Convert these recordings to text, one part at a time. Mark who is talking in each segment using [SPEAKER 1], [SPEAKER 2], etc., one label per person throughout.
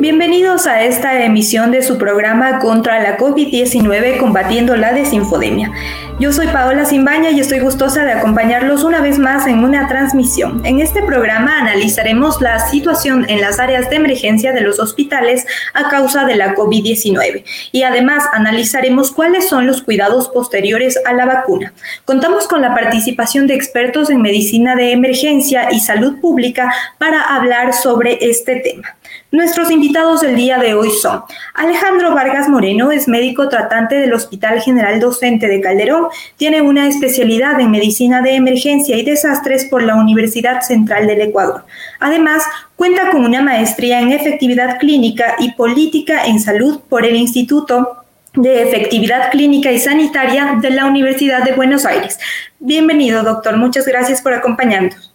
[SPEAKER 1] Bienvenidos a esta emisión de su programa contra la COVID-19 combatiendo la desinfodemia. Yo soy Paola Simbaña y estoy gustosa de acompañarlos una vez más en una transmisión. En este programa analizaremos la situación en las áreas de emergencia de los hospitales a causa de la COVID-19 y además analizaremos cuáles son los cuidados posteriores a la vacuna. Contamos con la participación de expertos en medicina de emergencia y salud pública para hablar sobre este tema. Nuestros invitados del día de hoy son Alejandro Vargas Moreno, es médico tratante del Hospital General Docente de Calderón, tiene una especialidad en medicina de emergencia y desastres por la Universidad Central del Ecuador. Además, cuenta con una maestría en efectividad clínica y política en salud por el Instituto de Efectividad Clínica y Sanitaria de la Universidad de Buenos Aires. Bienvenido, doctor. Muchas gracias por acompañarnos.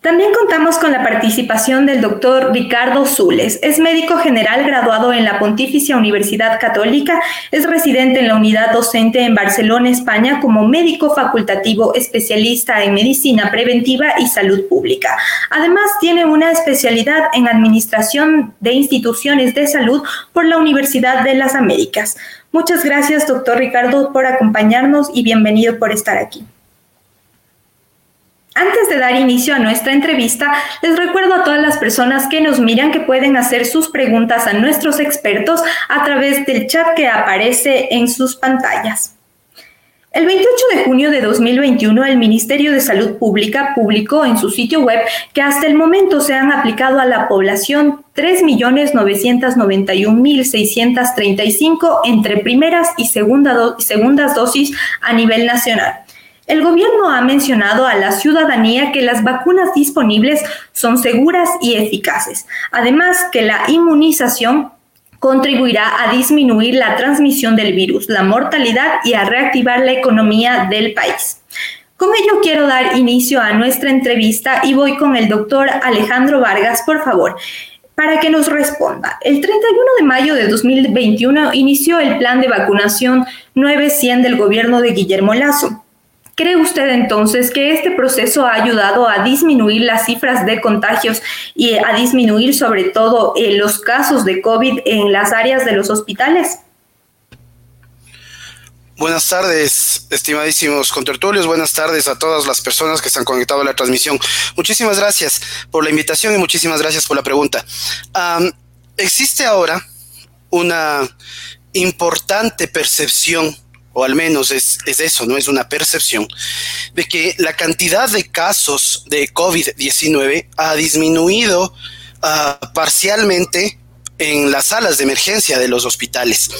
[SPEAKER 1] También contamos con la participación del doctor Ricardo Zules. Es médico general graduado en la Pontificia Universidad Católica. Es residente en la unidad docente en Barcelona, España, como médico facultativo especialista en medicina preventiva y salud pública. Además, tiene una especialidad en administración de instituciones de salud por la Universidad de las Américas. Muchas gracias, doctor Ricardo, por acompañarnos y bienvenido por estar aquí. Antes de dar inicio a nuestra entrevista, les recuerdo a todas las personas que nos miran que pueden hacer sus preguntas a nuestros expertos a través del chat que aparece en sus pantallas. El 28 de junio de 2021, el Ministerio de Salud Pública publicó en su sitio web que hasta el momento se han aplicado a la población 3.991.635 entre primeras y segundas dosis a nivel nacional. El gobierno ha mencionado a la ciudadanía que las vacunas disponibles son seguras y eficaces, además que la inmunización contribuirá a disminuir la transmisión del virus, la mortalidad y a reactivar la economía del país. Con ello quiero dar inicio a nuestra entrevista y voy con el doctor Alejandro Vargas, por favor para que nos responda. El 31 de mayo de 2021 inició el plan de vacunación 900 del gobierno de Guillermo Lazo. ¿Cree usted entonces que este proceso ha ayudado a disminuir las cifras de contagios y a disminuir sobre todo eh, los casos de COVID en las áreas de los hospitales?
[SPEAKER 2] Buenas tardes, estimadísimos contertulios. Buenas tardes a todas las personas que se han conectado a la transmisión. Muchísimas gracias por la invitación y muchísimas gracias por la pregunta. existe ahora una importante percepción o al menos es, eso, no es una percepción, de que la cantidad de casos de COVID-19 ha disminuido ah, parcialmente en las salas de emergencia de los hospitales.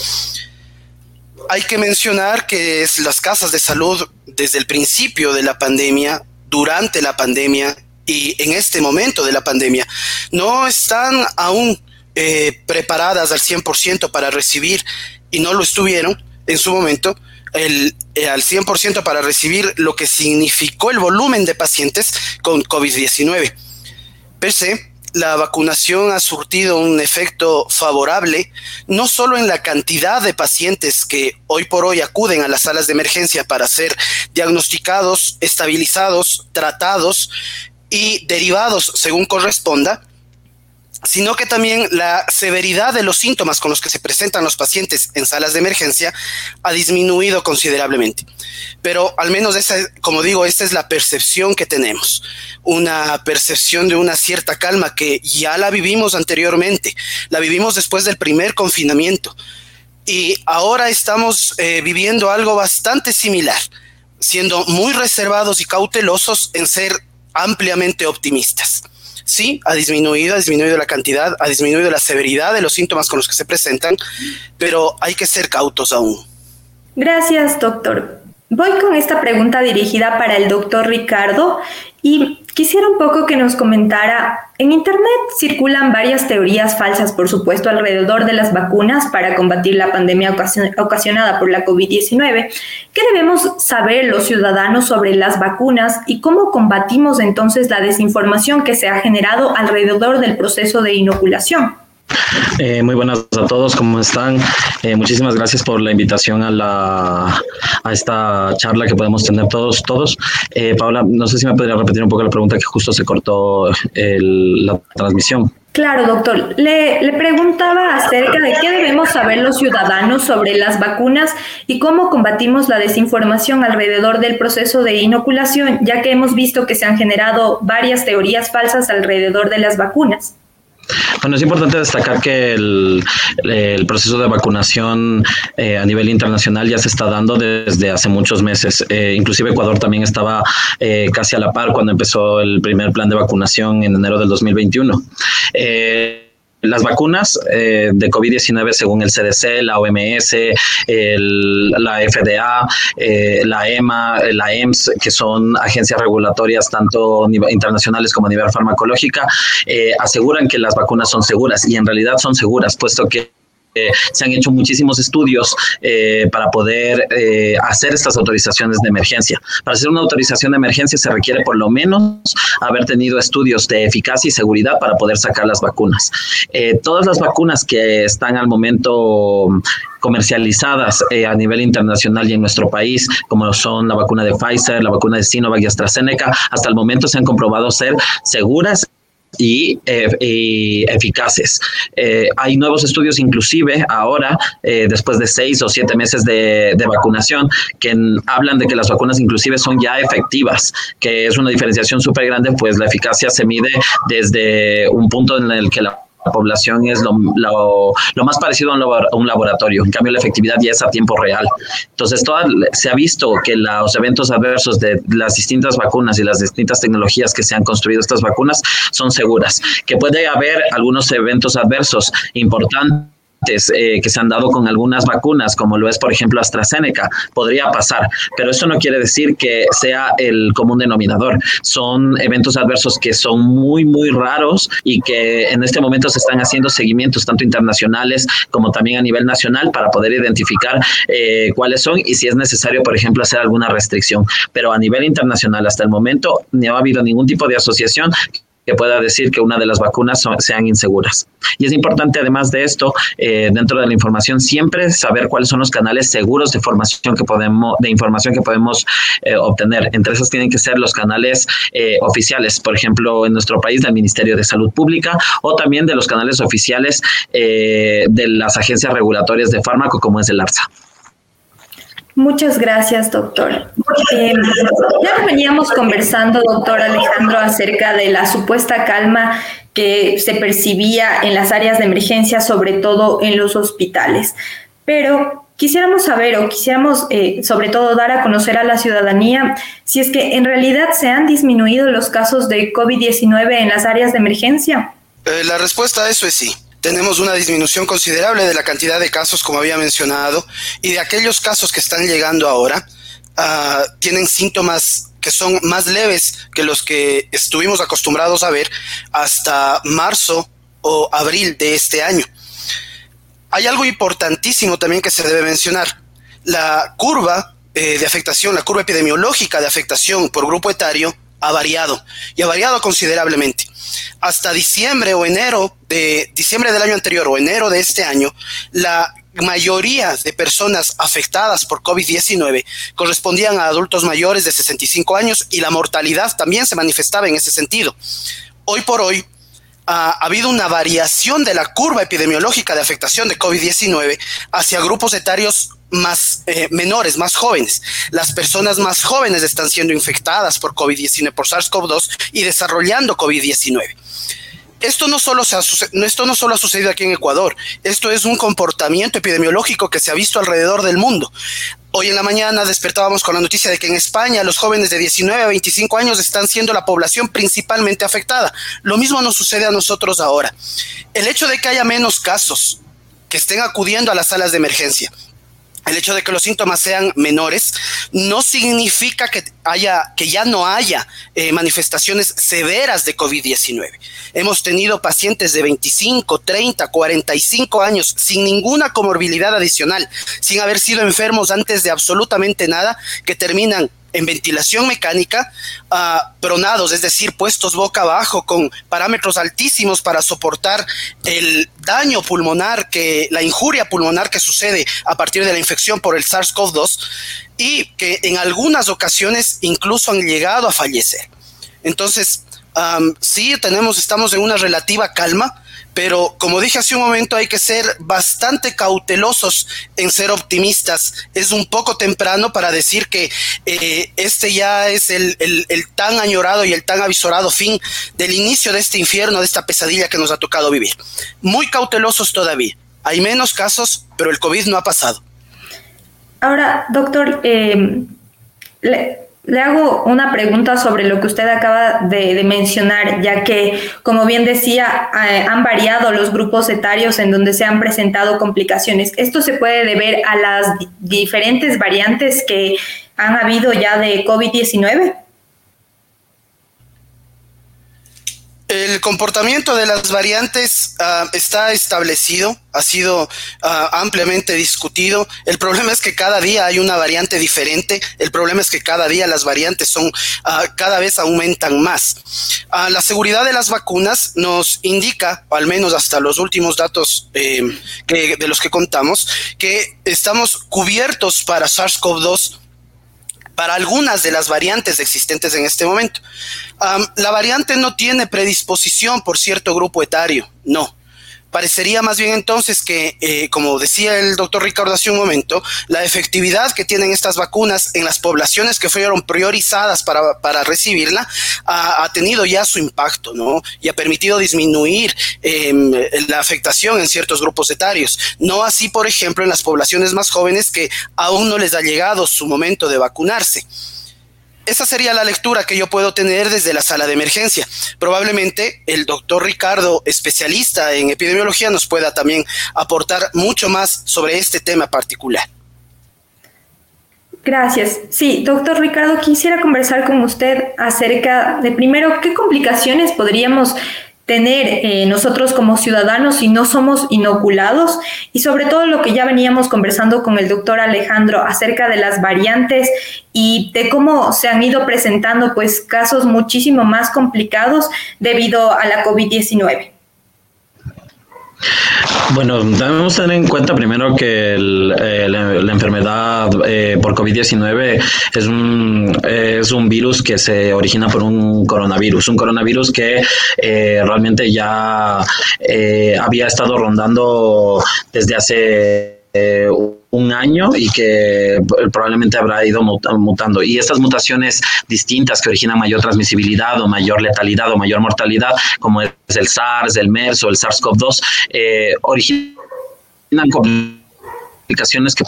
[SPEAKER 2] Hay que mencionar que es las casas de salud desde el principio de la pandemia, durante la pandemia y en este momento de la pandemia, no están aún eh, preparadas al 100% para recibir y no lo estuvieron en su momento eh, al 100% para recibir lo que significó el volumen de pacientes con COVID-19. Per se, la vacunación ha surtido un efecto favorable, no solo en la cantidad de pacientes que hoy por hoy acuden a las salas de emergencia para ser diagnosticados, estabilizados, tratados y derivados según corresponda, sino que también la severidad de los síntomas con los que se presentan los pacientes en salas de emergencia ha disminuido considerablemente. Pero al menos esa, como digo, esta es la percepción que tenemos, una percepción de una cierta calma que ya la vivimos anteriormente, la vivimos después del primer confinamiento y ahora estamos eh, viviendo algo bastante similar, siendo muy reservados y cautelosos en ser ampliamente optimistas sí, ha disminuido, ha disminuido la cantidad, ha disminuido la severidad de los síntomas con los que se presentan, pero hay que ser cautos aún.
[SPEAKER 1] Gracias, doctor. Voy con esta pregunta dirigida para el doctor Ricardo y quisiera un poco que nos comentara, en Internet circulan varias teorías falsas, por supuesto, alrededor de las vacunas para combatir la pandemia ocasionada por la COVID-19. ¿Qué debemos saber los ciudadanos sobre las vacunas y cómo combatimos entonces la desinformación que se ha generado alrededor del proceso de inoculación?
[SPEAKER 3] Eh, muy buenas a todos, ¿cómo están? Eh, muchísimas gracias por la invitación a, la, a esta charla que podemos tener todos. todos. Eh, Paula, no sé si me podría repetir un poco la pregunta que justo se cortó la transmisión.
[SPEAKER 1] Claro, doctor. Le, le, preguntaba acerca de qué debemos saber los ciudadanos sobre las vacunas y cómo combatimos la desinformación alrededor del proceso de inoculación, ya que hemos visto que se han generado varias teorías falsas alrededor de las vacunas.
[SPEAKER 3] Bueno, es importante destacar que el, proceso de vacunación eh, a nivel internacional ya se está dando desde hace muchos meses. Eh, inclusive Ecuador también estaba eh, casi a la par cuando empezó el primer plan de vacunación en enero del 2021. Las vacunas eh, de COVID-19, según el CDC, la OMS, la FDA, eh, la EMA, la EMS, que son agencias regulatorias tanto internacionales como a nivel farmacológica, eh, aseguran que las vacunas son seguras y en realidad son seguras, puesto que eh, se han hecho muchísimos estudios eh, para poder eh, hacer estas autorizaciones de emergencia. Para hacer una autorización de emergencia se requiere por lo menos haber tenido estudios de eficacia y seguridad para poder sacar las vacunas. todas las vacunas que están al momento comercializadas a nivel internacional y en nuestro país, como son la vacuna de Pfizer, la vacuna de Sinovac y AstraZeneca, hasta el momento se han comprobado ser seguras y, eh, eficaces. Eh, hay nuevos estudios inclusive ahora, eh, después de seis o siete meses de, de vacunación, que hablan de que las vacunas inclusive son ya efectivas, que es una diferenciación súper grande, pues la eficacia se mide desde un punto en el que la la población es lo, lo, más parecido a un, laboratorio. En cambio, la efectividad ya es a tiempo real. Entonces, toda, se ha visto que los eventos adversos de las distintas vacunas y las distintas tecnologías que se han construido estas vacunas son seguras. Que puede haber algunos eventos adversos importantes eh, que se han dado con algunas vacunas, como lo es, por ejemplo, AstraZeneca, podría pasar, pero eso no quiere decir que sea el común denominador. Son eventos adversos que son muy, muy raros y que en este momento se están haciendo seguimientos tanto internacionales como también a nivel nacional para poder identificar eh, cuáles son y si es necesario, por ejemplo, hacer alguna restricción. Pero a nivel internacional, hasta el momento, no ha habido ningún tipo de asociación que pueda decir que una de las vacunas sean inseguras. Y es importante, además de esto, eh, dentro de la información, siempre saber cuáles son los canales seguros de formación que podemos, de información que podemos eh, obtener. Entre esos tienen que ser los canales eh, oficiales, por ejemplo, en nuestro país del Ministerio de Salud Pública o también de los canales oficiales de las agencias regulatorias de fármaco, como es el ARSA.
[SPEAKER 1] Muchas gracias, doctor. Eh, ya veníamos conversando, doctor Alejandro, acerca de la supuesta calma que se percibía en las áreas de emergencia, sobre todo en los hospitales. Pero quisiéramos saber o quisiéramos eh, sobre todo dar a conocer a la ciudadanía si es que en realidad se han disminuido los casos de COVID-19 en las áreas de emergencia.
[SPEAKER 2] Eh, la respuesta a eso es sí tenemos una disminución considerable de la cantidad de casos, como había mencionado, y de aquellos casos que están llegando ahora, uh, tienen síntomas que son más leves que los que estuvimos acostumbrados a ver hasta marzo o abril de este año. Hay algo importantísimo también que se debe mencionar. La curva eh, de afectación, la curva epidemiológica de afectación por grupo etario ha variado y ha variado considerablemente hasta diciembre o enero de diciembre del año anterior o enero de este año, la mayoría de personas afectadas por COVID-19 correspondían a adultos mayores de 65 años y la mortalidad también se manifestaba en ese sentido. Hoy por hoy, ha, habido una variación de la curva epidemiológica de afectación de COVID-19 hacia grupos etarios más eh, menores, más jóvenes. Las personas más jóvenes están siendo infectadas por COVID-19, por SARS-CoV-2 y desarrollando COVID-19. Esto no, solo se ha, esto no solo ha sucedido aquí en Ecuador, esto es un comportamiento epidemiológico que se ha visto alrededor del mundo. Hoy en la mañana despertábamos con la noticia de que en España los jóvenes de 19 a 25 años están siendo la población principalmente afectada. Lo mismo nos sucede a nosotros ahora. El hecho de que haya menos casos que estén acudiendo a las salas de emergencia, el hecho de que los síntomas sean menores no significa que haya que ya no haya eh, manifestaciones severas de COVID-19. Hemos tenido pacientes de 25, 30, 45 años sin ninguna comorbilidad adicional, sin haber sido enfermos antes de absolutamente nada, que terminan en ventilación mecánica, uh, pronados, es decir, puestos boca abajo con parámetros altísimos para soportar el daño pulmonar, que la injuria pulmonar que sucede a partir de la infección por el SARS-CoV-2 y que en algunas ocasiones incluso han llegado a fallecer. Entonces, sí, tenemos, estamos en una relativa calma, pero como dije hace un momento, hay que ser bastante cautelosos en ser optimistas. Es un poco temprano para decir que eh, este ya es el, el, tan añorado y el tan avisorado fin del inicio de este infierno, de esta pesadilla que nos ha tocado vivir. Muy cautelosos todavía. Hay menos casos, pero el COVID no ha pasado.
[SPEAKER 1] Ahora, doctor, eh, le, le hago una pregunta sobre lo que usted acaba de, mencionar, ya que, como bien decía, han variado los grupos etarios en donde se han presentado complicaciones. ¿Esto se puede deber a las diferentes variantes que han habido ya de COVID-19?
[SPEAKER 2] El comportamiento de las variantes uh, está establecido, ha sido uh, ampliamente discutido. El problema es que cada día hay una variante diferente. El problema es que cada día las variantes son uh, cada vez aumentan más. la seguridad de las vacunas nos indica, al menos hasta los últimos datos que, de los que contamos, que estamos cubiertos para SARS-CoV-2 para algunas de las variantes existentes en este momento. La variante no tiene predisposición por cierto grupo etario, no. Parecería más bien entonces que, eh, como decía el doctor Ricardo hace un momento, la efectividad que tienen estas vacunas en las poblaciones que fueron priorizadas para, recibirla ha, tenido ya su impacto, ¿no? Y ha permitido disminuir em, la afectación en ciertos grupos etarios. No así, por ejemplo, en las poblaciones más jóvenes que aún no les ha llegado su momento de vacunarse. Esa sería la lectura que yo puedo tener desde la sala de emergencia. Probablemente el doctor Ricardo, especialista en epidemiología, nos pueda también aportar mucho más sobre este tema particular.
[SPEAKER 1] Gracias. Sí, doctor Ricardo, quisiera conversar con usted acerca de primero qué complicaciones podríamos tener eh, nosotros como ciudadanos si no somos inoculados y sobre todo lo que ya veníamos conversando con el doctor Alejandro acerca de las variantes y de cómo se han ido presentando pues casos muchísimo más complicados debido a la COVID-19.
[SPEAKER 3] Bueno, debemos tener en cuenta primero que eh, la, enfermedad eh, por COVID-19 es un, es un virus que se origina por un coronavirus, un coronavirus que eh, realmente ya había estado rondando desde hace un año y que probablemente habrá ido mutando. Y estas mutaciones distintas que originan mayor transmisibilidad o mayor letalidad o mayor mortalidad, como es el SARS, el MERS o el SARS-CoV-2, eh, originan complicaciones que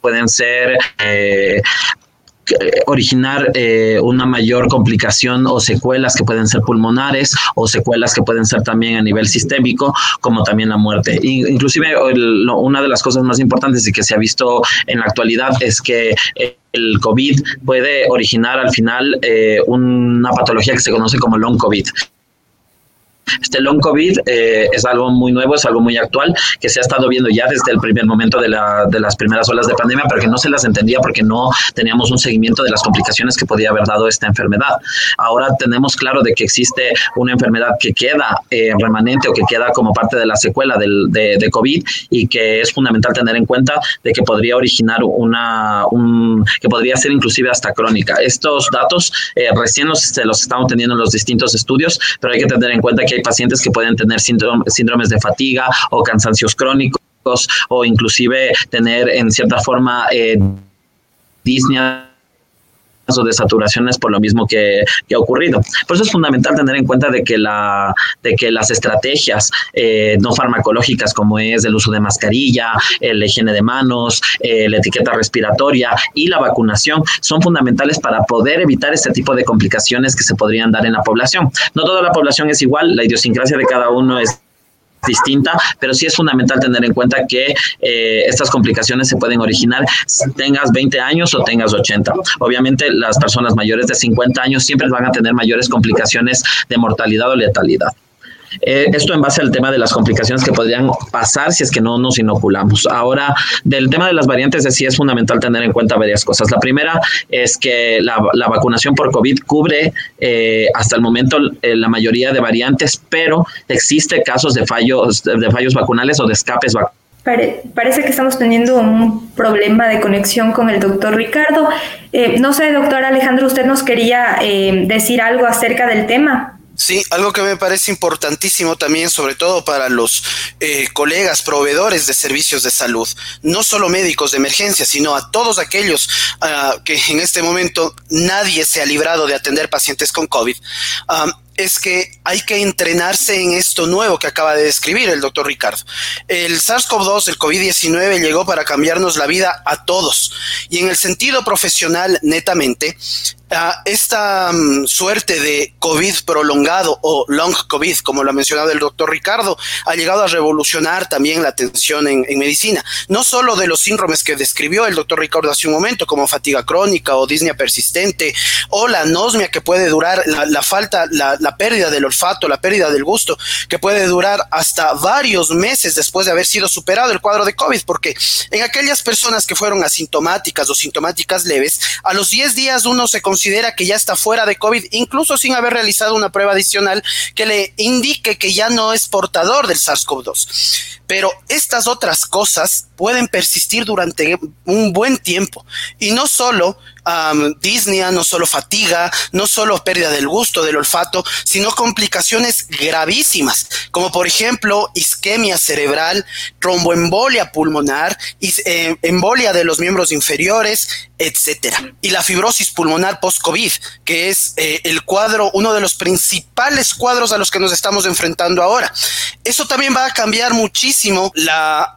[SPEAKER 3] pueden ser eh, originar eh, una mayor complicación o secuelas que pueden ser pulmonares o secuelas que pueden ser también a nivel sistémico, como también la muerte. Inclusive una de las cosas más importantes y que se ha visto en la actualidad es que el COVID puede originar al final eh, una patología que se conoce como long COVID. Este long COVID eh, es algo muy nuevo, es algo muy actual, que se ha estado viendo ya desde el primer momento de, la, de las primeras olas de pandemia, pero que no se las entendía porque no teníamos un seguimiento de las complicaciones que podía haber dado esta enfermedad. Ahora tenemos claro de que existe una enfermedad que queda eh, remanente o que queda como parte de la secuela del, de, COVID y que es fundamental tener en cuenta de que podría originar una, un, que podría ser inclusive hasta crónica. Estos datos eh, recién los, los estamos teniendo en los distintos estudios, pero hay que tener en cuenta que hay pacientes que pueden tener síndromes de fatiga o cansancios crónicos o inclusive tener en cierta forma eh, o de saturaciones por lo mismo que, ha ocurrido. Por eso es fundamental tener en cuenta de que, la, de que las estrategias eh, no farmacológicas como es el uso de mascarilla, el higiene de manos, eh, la etiqueta respiratoria y la vacunación son fundamentales para poder evitar este tipo de complicaciones que se podrían dar en la población. No toda la población es igual, la idiosincrasia de cada uno es distinta, pero sí es fundamental tener en cuenta que eh, estas complicaciones se pueden originar tengas 20 años o tengas 80. Obviamente las personas mayores de 50 años siempre van a tener mayores complicaciones de mortalidad o letalidad. Eh, esto en base al tema de las complicaciones que podrían pasar si es que no nos inoculamos. Ahora, del tema de las variantes, sí es fundamental tener en cuenta varias cosas. La primera es que la, vacunación por COVID cubre eh, hasta el momento eh, la mayoría de variantes, pero existe casos de fallos, de fallos vacunales o de escapes vacunales
[SPEAKER 1] parece que estamos teniendo un problema de conexión con el doctor Ricardo. Eh, no sé, doctor Alejandro, usted nos quería eh, decir algo acerca del tema.
[SPEAKER 2] Sí, algo que me parece importantísimo también, sobre todo para los eh, colegas proveedores de servicios de salud, no solo médicos de emergencia, sino a todos aquellos ah, que en este momento nadie se ha librado de atender pacientes con COVID. Es que hay que entrenarse en esto nuevo que acaba de describir el doctor Ricardo. El SARS-CoV-2, el COVID-19, llegó para cambiarnos la vida a todos. Y en el sentido profesional, netamente, esta mm, suerte de COVID prolongado o long COVID, como lo ha mencionado el doctor Ricardo, ha llegado a revolucionar también la atención en, medicina. No solo de los síndromes que describió el doctor Ricardo hace un momento, como fatiga crónica o disnea persistente, o la anosmia que puede durar, la, falta, la, la pérdida del olfato, la pérdida del gusto, que puede durar hasta varios meses después de haber sido superado el cuadro de COVID, porque en aquellas personas que fueron asintomáticas o sintomáticas leves, a los 10 días uno se considera que ya está fuera de COVID, incluso sin haber realizado una prueba adicional que le indique que ya no es portador del SARS-CoV-2. Pero estas otras cosas pueden persistir durante un buen tiempo y no solo um, disnea, no solo fatiga, no solo pérdida del gusto, del olfato, sino complicaciones gravísimas, como por ejemplo isquemia cerebral, tromboembolia pulmonar, eh, embolia de los miembros inferiores, etcétera. Y la fibrosis pulmonar post-COVID, que es eh, el cuadro, uno de los principales cuadros a los que nos estamos enfrentando ahora. Eso también va a cambiar muchísimo la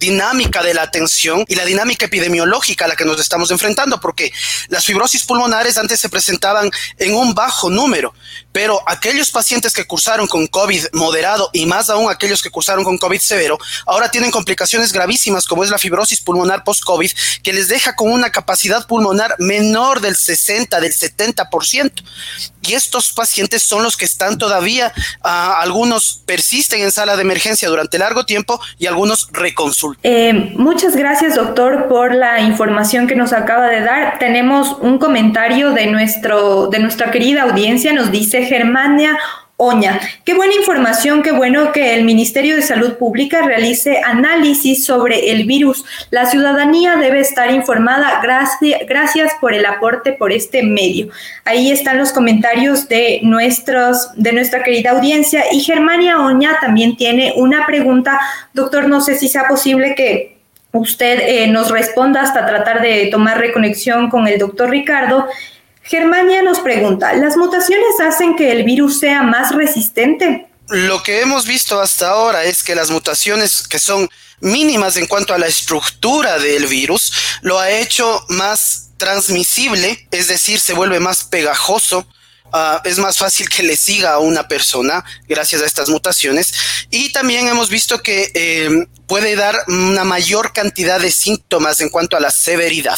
[SPEAKER 2] dinámica de la atención y la dinámica epidemiológica a la que nos estamos enfrentando, porque las fibrosis pulmonares antes se presentaban en un bajo número, pero aquellos pacientes que cursaron con COVID moderado y más aún aquellos que cursaron con COVID severo, ahora tienen complicaciones gravísimas como es la fibrosis pulmonar post-COVID, que les deja con una capacidad pulmonar menor del 60, del 70%. Y estos pacientes son los que están todavía, ah, algunos persisten en sala de emergencia durante largo tiempo y algunos reconsultan.
[SPEAKER 1] Eh, muchas gracias, doctor, por la información que nos acaba de dar. Tenemos un comentario de, nuestro, de nuestra querida audiencia, nos dice Germania Oña. Qué buena información, qué bueno que el Ministerio de Salud Pública realice análisis sobre el virus. La ciudadanía debe estar informada. Gracias, gracias por el aporte por este medio. Ahí están los comentarios de, nuestros, de nuestra querida audiencia. Y Germania Oña también tiene una pregunta. Doctor, no sé si sea posible que usted eh, nos responda hasta tratar de tomar reconexión con el doctor Ricardo. Germania nos pregunta, ¿las mutaciones hacen que el virus sea más resistente?
[SPEAKER 2] Lo que hemos visto hasta ahora es que las mutaciones que son mínimas en cuanto a la estructura del virus lo ha hecho más transmisible, es decir, se vuelve más pegajoso, Ah, es más fácil que le siga a una persona gracias a estas mutaciones. Y también hemos visto que eh, puede dar una mayor cantidad de síntomas en cuanto a la severidad.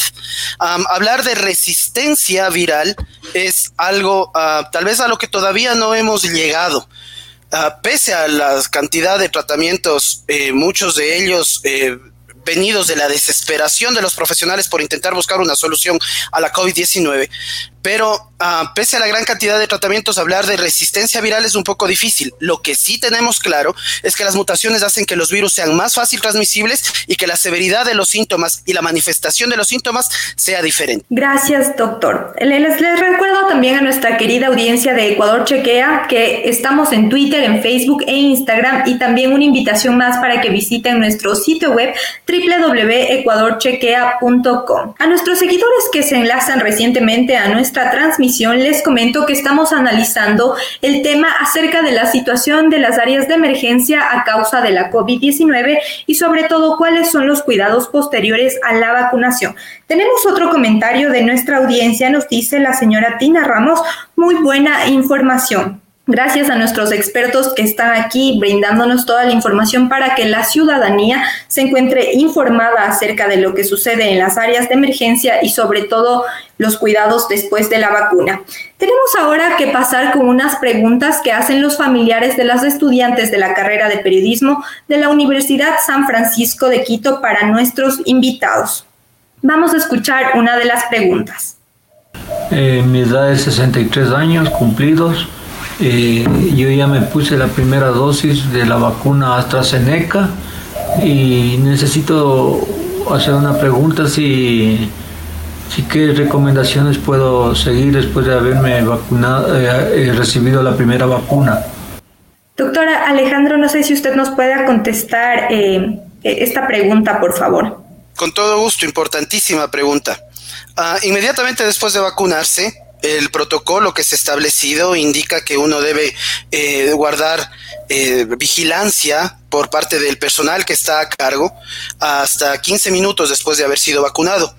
[SPEAKER 2] hablar de resistencia viral es algo ah, tal vez a lo que todavía no hemos llegado. Ah, pese a la cantidad de tratamientos, eh, muchos de ellos eh, venidos de la desesperación de los profesionales por intentar buscar una solución a la COVID-19, pero uh, pese a la gran cantidad de tratamientos, hablar de resistencia viral es un poco difícil. Lo que sí tenemos claro es que las mutaciones hacen que los virus sean más fácil transmisibles y que la severidad de los síntomas y la manifestación de los síntomas sea diferente.
[SPEAKER 1] Gracias, doctor. Les, recuerdo también a nuestra querida audiencia de Ecuador Chequea que estamos en Twitter, en Facebook e Instagram y también una invitación más para que visiten nuestro sitio web www.ecuadorchequea.com. A nuestros seguidores que se enlazan recientemente a nuestra transmisión les comento que estamos analizando el tema acerca de la situación de las áreas de emergencia a causa de la COVID-19 y sobre todo cuáles son los cuidados posteriores a la vacunación. Tenemos otro comentario de nuestra audiencia, nos dice la señora Tina Ramos, muy buena información. Gracias a nuestros expertos que están aquí brindándonos toda la información para que la ciudadanía se encuentre informada acerca de lo que sucede en las áreas de emergencia y sobre todo los cuidados después de la vacuna. Tenemos ahora que pasar con unas preguntas que hacen los familiares de las estudiantes de la carrera de periodismo de la Universidad San Francisco de Quito para nuestros invitados. Vamos a escuchar una de las preguntas.
[SPEAKER 4] Eh, mi edad es 63 años cumplidos eh, yo ya me puse la primera dosis de la vacuna AstraZeneca y necesito hacer una pregunta si, si qué recomendaciones puedo seguir después de haberme vacunado, eh, eh, recibido la primera vacuna.
[SPEAKER 1] Doctora Alejandro, no sé si usted nos pueda contestar esta pregunta, por favor.
[SPEAKER 2] Con todo gusto, importantísima pregunta. Ah, inmediatamente después de vacunarse, el protocolo que se ha establecido indica que uno debe eh, guardar eh, vigilancia por parte del personal que está a cargo hasta 15 minutos después de haber sido vacunado.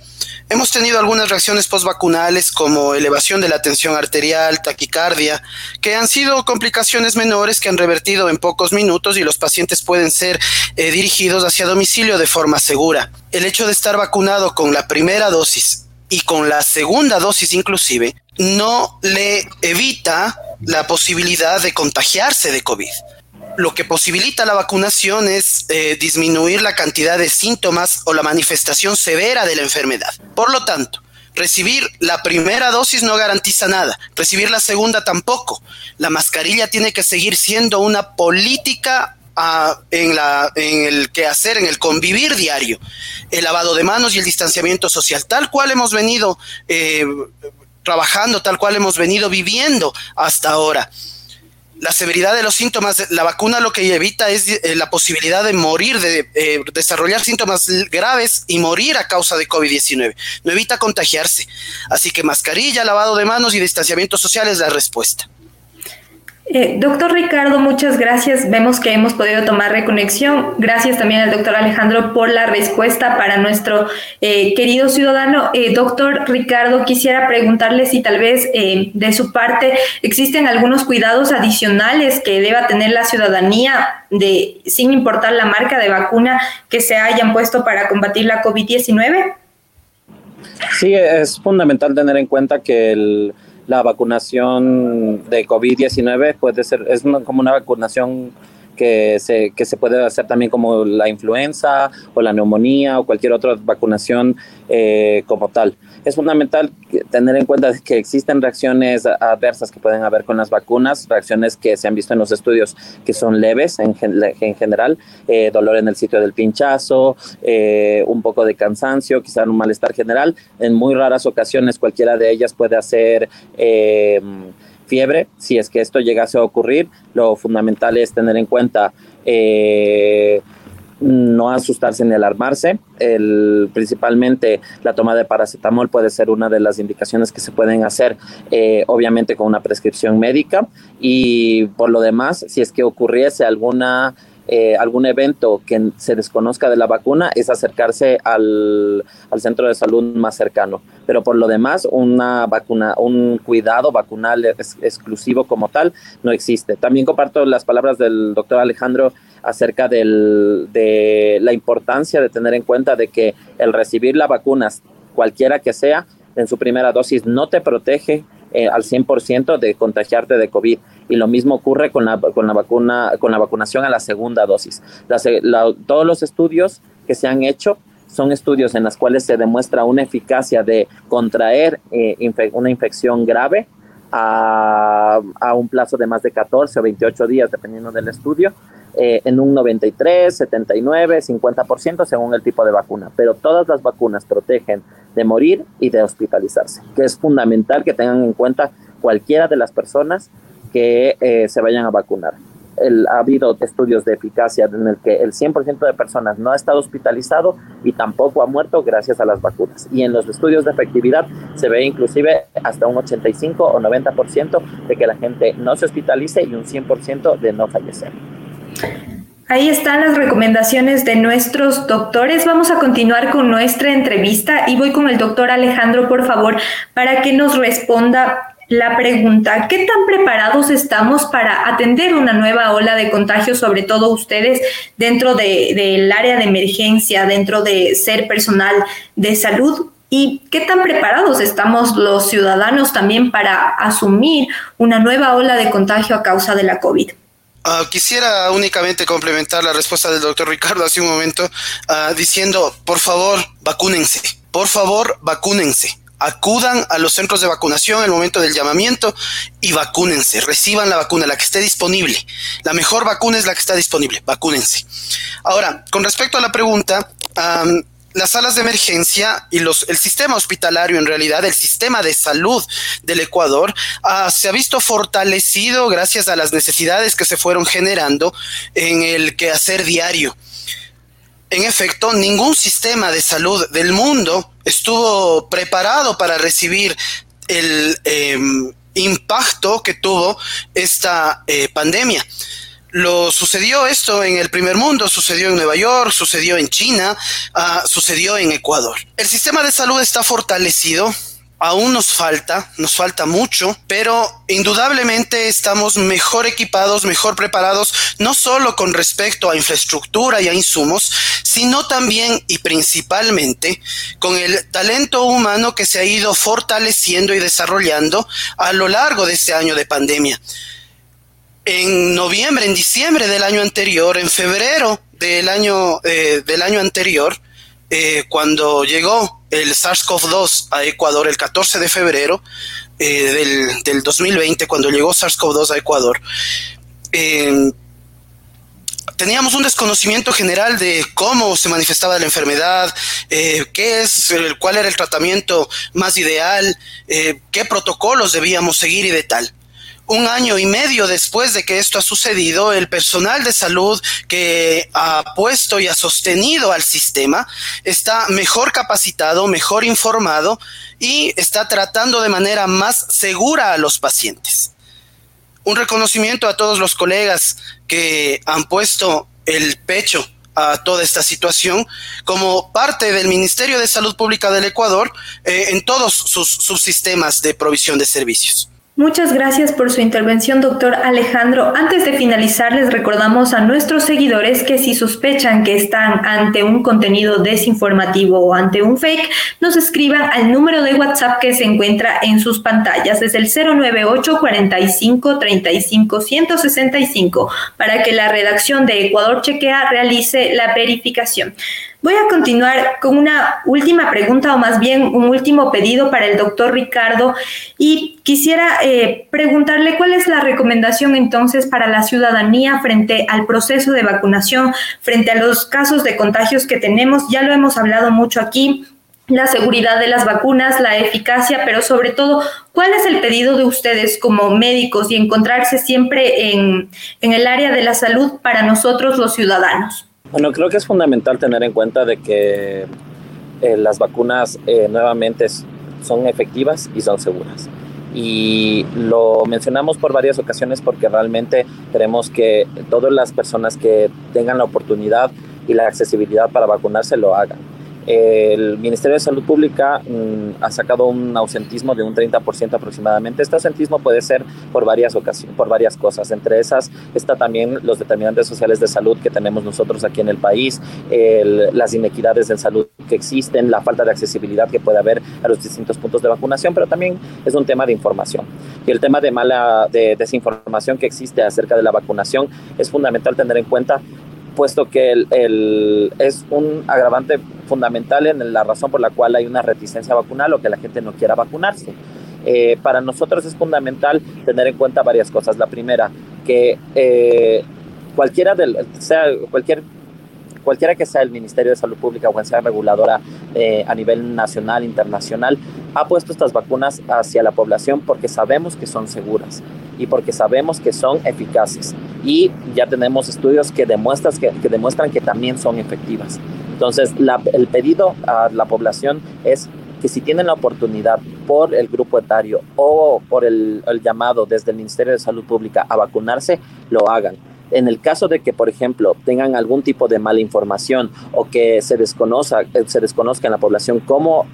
[SPEAKER 2] Hemos tenido algunas reacciones postvacunales como elevación de la tensión arterial, taquicardia, que han sido complicaciones menores que han revertido en pocos minutos y los pacientes pueden ser eh, dirigidos hacia domicilio de forma segura. El hecho de estar vacunado con la primera dosis y con la segunda dosis inclusive no le evita la posibilidad de contagiarse de COVID. Lo que posibilita la vacunación es eh, disminuir la cantidad de síntomas o la manifestación severa de la enfermedad. Por lo tanto, recibir la primera dosis no garantiza nada, recibir la segunda tampoco. La mascarilla tiene que seguir siendo una política ah, en, la, en el quehacer, en el convivir diario. El lavado de manos y el distanciamiento social, tal cual hemos venido eh, trabajando tal cual hemos venido viviendo hasta ahora. La severidad de los síntomas, la vacuna lo que evita es eh, la posibilidad de morir, de eh, desarrollar síntomas graves y morir a causa de COVID-19. No evita contagiarse. Así que mascarilla, lavado de manos y distanciamiento social es la respuesta.
[SPEAKER 1] Eh, doctor Ricardo, muchas gracias. Vemos que hemos podido tomar reconexión. Gracias también al doctor Alejandro por la respuesta para nuestro eh, querido ciudadano. Eh, doctor Ricardo, quisiera preguntarle si tal vez de su parte existen algunos cuidados adicionales que deba tener la ciudadanía de, sin importar la marca de vacuna que se hayan puesto para combatir la COVID-19.
[SPEAKER 3] Sí, es fundamental tener en cuenta que el la vacunación de COVID-19 puede ser, es como una vacunación que se, que se puede hacer también como la influenza o la neumonía o cualquier otra vacunación eh, como tal. Es fundamental tener en cuenta que existen reacciones adversas que pueden haber con las vacunas, reacciones que se han visto en los estudios que son leves en, en general, eh, dolor en el sitio del pinchazo, eh, un poco de cansancio, quizá un malestar general. En muy raras ocasiones cualquiera de ellas puede hacer fiebre. Si es que esto llegase a ocurrir, lo fundamental es tener en cuenta eh, no asustarse ni alarmarse. El, principalmente la toma de paracetamol puede ser una de las indicaciones que se pueden hacer, eh, obviamente con una prescripción médica. Y por lo demás, si es que ocurriese alguna eh, algún evento que se desconozca de la vacuna es acercarse al, centro de salud más cercano. Pero por lo demás, una vacuna, un cuidado vacunal exclusivo como tal no existe. También comparto las palabras del doctor Alejandro acerca de la importancia de tener en cuenta de que el recibir la vacuna, cualquiera que sea, en su primera dosis no te protege eh, al 100% de contagiarte de COVID. Y lo mismo ocurre con la, con la, vacuna, con la vacunación a la segunda dosis. todos los estudios que se han hecho son estudios en los cuales se demuestra una eficacia de contraer eh, una infección grave a, a, un plazo de más de 14 o 28 días, dependiendo del estudio, eh, en un 93, 79, 50% según el tipo de vacuna. Pero todas las vacunas protegen de morir y de hospitalizarse, que es fundamental que tengan en cuenta cualquiera de las personas que eh, se vayan a vacunar. ha habido estudios de eficacia en el que el 100% de personas no ha estado hospitalizado y tampoco ha muerto gracias a las vacunas. Y en los estudios de efectividad se ve inclusive hasta un 85 o 90% de que la gente no se hospitalice y un 100% de no fallecer.
[SPEAKER 1] Ahí están las recomendaciones de nuestros doctores. Vamos a continuar con nuestra entrevista y voy con el doctor Alejandro, por favor, para que nos responda la pregunta, ¿qué tan preparados estamos para atender una nueva ola de contagios, sobre todo ustedes dentro del área de emergencia, dentro de ser personal de salud? ¿Y qué tan preparados estamos los ciudadanos también para asumir una nueva ola de contagio a causa de la COVID?
[SPEAKER 2] Ah, quisiera únicamente complementar la respuesta del doctor Ricardo hace un momento ah, diciendo, por favor, vacúnense, por favor, vacúnense acudan a los centros de vacunación en el momento del llamamiento y vacúnense, reciban la vacuna, la que esté disponible. La mejor vacuna es la que está disponible, vacúnense. Ahora, con respecto a la pregunta, las salas de emergencia y los, el sistema hospitalario, en realidad, el sistema de salud del Ecuador, ah, se ha visto fortalecido gracias a las necesidades que se fueron generando en el quehacer diario. En efecto, ningún sistema de salud del mundo estuvo preparado para recibir el em, impacto que tuvo esta eh, pandemia. Lo sucedió esto en el primer mundo, sucedió en Nueva York, sucedió en China, ah, sucedió en Ecuador. El sistema de salud está fortalecido, aún nos falta, nos falta mucho, pero indudablemente estamos mejor equipados, mejor preparados, no solo con respecto a infraestructura y a insumos, sino también y principalmente con el talento humano que se ha ido fortaleciendo y desarrollando a lo largo de este año de pandemia. En noviembre, en diciembre del año anterior, en febrero del año, eh, del año anterior, eh, cuando llegó el SARS-CoV-2 a Ecuador el 14 de febrero eh, del, 2020, cuando llegó SARS-CoV-2 a Ecuador, eh, teníamos un desconocimiento general de cómo se manifestaba la enfermedad, qué es, cuál era el tratamiento más ideal, qué protocolos debíamos seguir y de tal un año y medio después de que esto ha sucedido, el personal de salud que ha puesto y ha sostenido al sistema está mejor capacitado, mejor informado y está tratando de manera más segura a los pacientes. Un reconocimiento a todos los colegas que han puesto el pecho a toda esta situación como parte del Ministerio de Salud Pública del Ecuador eh, en todos sus subsistemas de provisión de servicios.
[SPEAKER 1] Muchas gracias por su intervención, doctor Alejandro. Antes de finalizar, les recordamos a nuestros seguidores que si sospechan que están ante un contenido desinformativo o ante un fake, nos escriban al número de WhatsApp que se encuentra en sus pantallas. Es el 098 45 35 165 para que la redacción de Ecuador Chequea realice la verificación. Voy a continuar con una última pregunta o más bien un último pedido para el doctor Ricardo y quisiera eh, preguntarle cuál es la recomendación entonces para la ciudadanía frente al proceso de vacunación, frente a los casos de contagios que tenemos. Ya lo hemos hablado mucho aquí, la seguridad de las vacunas, la eficacia, pero sobre todo, ¿cuál es el pedido de ustedes como médicos y encontrarse siempre en, en el área de la salud para nosotros los ciudadanos?
[SPEAKER 3] Bueno, creo que es fundamental tener en cuenta de que eh, las vacunas eh, nuevamente son efectivas y son seguras. Y lo mencionamos por varias ocasiones porque realmente queremos que todas las personas que tengan la oportunidad y la accesibilidad para vacunarse lo hagan el Ministerio de Salud Pública mm, ha sacado un ausentismo de un 30% aproximadamente. Este ausentismo puede ser por varias ocasiones, por varias cosas. Entre esas está también los determinantes sociales de salud que tenemos nosotros aquí en el país, las inequidades en salud que existen, la falta de accesibilidad que puede haber a los distintos puntos de vacunación, pero también es un tema de información. Y el tema de mala de desinformación que existe acerca de la vacunación es fundamental tener en cuenta puesto que el, es un agravante fundamental en la razón por la cual hay una reticencia vacunal o que la gente no quiera vacunarse. Eh, para nosotros es fundamental tener en cuenta varias cosas. La primera, que eh, cualquiera del, sea cualquier cualquiera que sea el Ministerio de Salud Pública o sea reguladora eh, a nivel nacional, internacional, ha puesto estas vacunas hacia la población porque sabemos que son seguras y porque sabemos que son eficaces. Y ya tenemos estudios que demuestran que, que demuestran que también son efectivas. Entonces, el pedido a la población es que si tienen la oportunidad por el grupo etario o por el, el, llamado desde el Ministerio de Salud Pública a vacunarse, lo hagan. En el caso de que, por ejemplo, tengan algún tipo de mala información o que se desconozca, se desconozca en la población cómo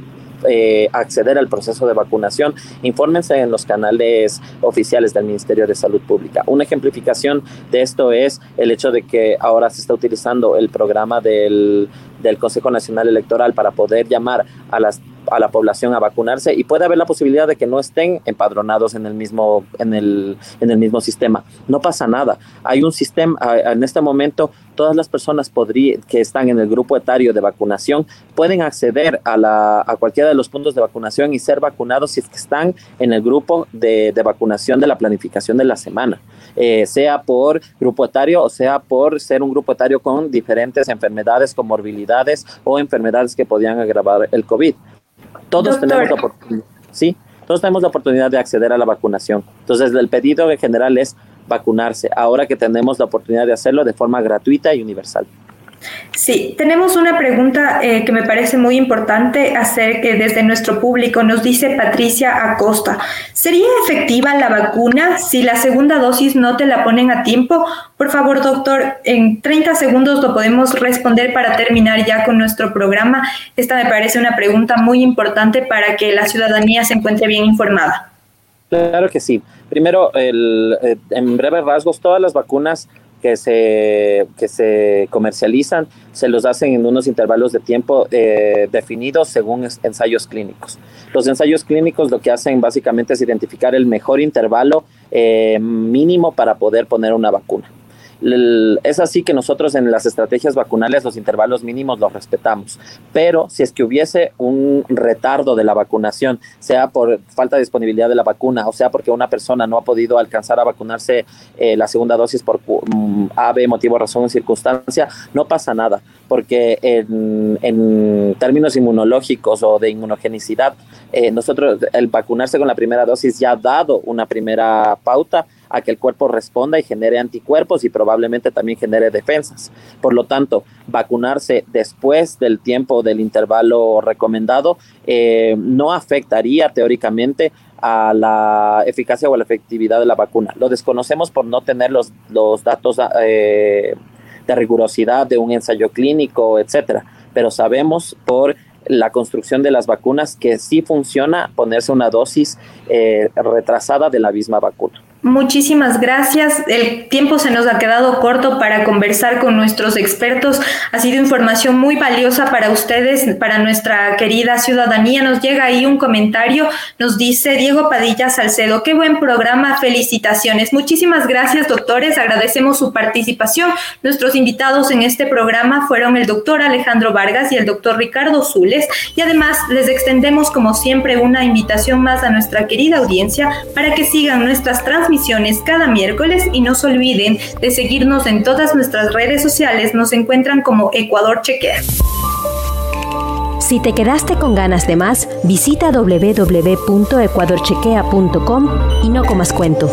[SPEAKER 3] eh, acceder al proceso de vacunación, infórmense en los canales oficiales del Ministerio de Salud Pública. Una ejemplificación de esto es el hecho de que ahora se está utilizando el programa del, del Consejo Nacional Electoral para poder llamar a las a la población a vacunarse y puede haber la posibilidad de que no estén empadronados en el mismo, en el, en el mismo sistema. No pasa nada. Hay un sistema, en este momento, todas las personas que están en el grupo etario de vacunación pueden acceder a, la, a cualquiera de los puntos de vacunación y ser vacunados si es que están en el grupo de, de vacunación de la planificación de la semana, eh, sea por grupo etario o sea por ser un grupo etario con diferentes enfermedades, comorbilidades o enfermedades que podían agravar el COVID. Todos tenemos la oportunidad, sí, todos tenemos la oportunidad de acceder a la vacunación. Entonces, el pedido en general es vacunarse, ahora que tenemos la oportunidad de hacerlo de forma gratuita y universal.
[SPEAKER 1] Sí, tenemos una pregunta eh, que me parece muy importante hacer que desde nuestro público nos dice Patricia Acosta. ¿Sería efectiva la vacuna si la segunda dosis no te la ponen a tiempo? Por favor, doctor, en 30 segundos lo podemos responder para terminar ya con nuestro programa. Esta me parece una pregunta muy importante para que la ciudadanía se encuentre bien informada.
[SPEAKER 3] Claro que sí. Primero, el, eh, en breves rasgos, todas las vacunas que se, que se comercializan se los hacen en unos intervalos de tiempo eh, definidos según ensayos clínicos. Los ensayos clínicos lo que hacen básicamente es identificar el mejor intervalo eh, mínimo para poder poner una vacuna. Es así que nosotros en las estrategias vacunales los intervalos mínimos los respetamos, pero si es que hubiese un retardo de la vacunación, sea por falta de disponibilidad de la vacuna o sea porque una persona no ha podido alcanzar a vacunarse eh, la segunda dosis por um, ave, motivo, razón o circunstancia, no pasa nada, porque en, en términos inmunológicos o de inmunogenicidad, eh, nosotros el vacunarse con la primera dosis ya ha dado una primera pauta a que el cuerpo responda y genere anticuerpos y probablemente también genere defensas. Por lo tanto, vacunarse después del tiempo del intervalo recomendado eh, no afectaría teóricamente a la eficacia o a la efectividad de la vacuna. Lo desconocemos por no tener los, datos eh, de rigurosidad de un ensayo clínico, etcétera, pero sabemos por la construcción de las vacunas que sí funciona ponerse una dosis eh, retrasada de la misma vacuna.
[SPEAKER 1] Muchísimas gracias. El tiempo se nos ha quedado corto para conversar con nuestros expertos. Ha sido información muy valiosa para ustedes, para nuestra querida ciudadanía. Nos llega ahí un comentario, nos dice Diego Padilla Salcedo, qué buen programa, felicitaciones. Muchísimas gracias, doctores. Agradecemos su participación. Nuestros invitados en este programa fueron el doctor Alejandro Vargas y el doctor Ricardo Zules. Y además les extendemos, como siempre, una invitación más a nuestra querida audiencia para que sigan nuestras transmisiones cada miércoles y no se olviden de seguirnos en todas nuestras redes sociales. Nos encuentran como Ecuador Chequea.
[SPEAKER 5] Si te quedaste con ganas de más, visita www.ecuadorchequea.com y no comas cuento.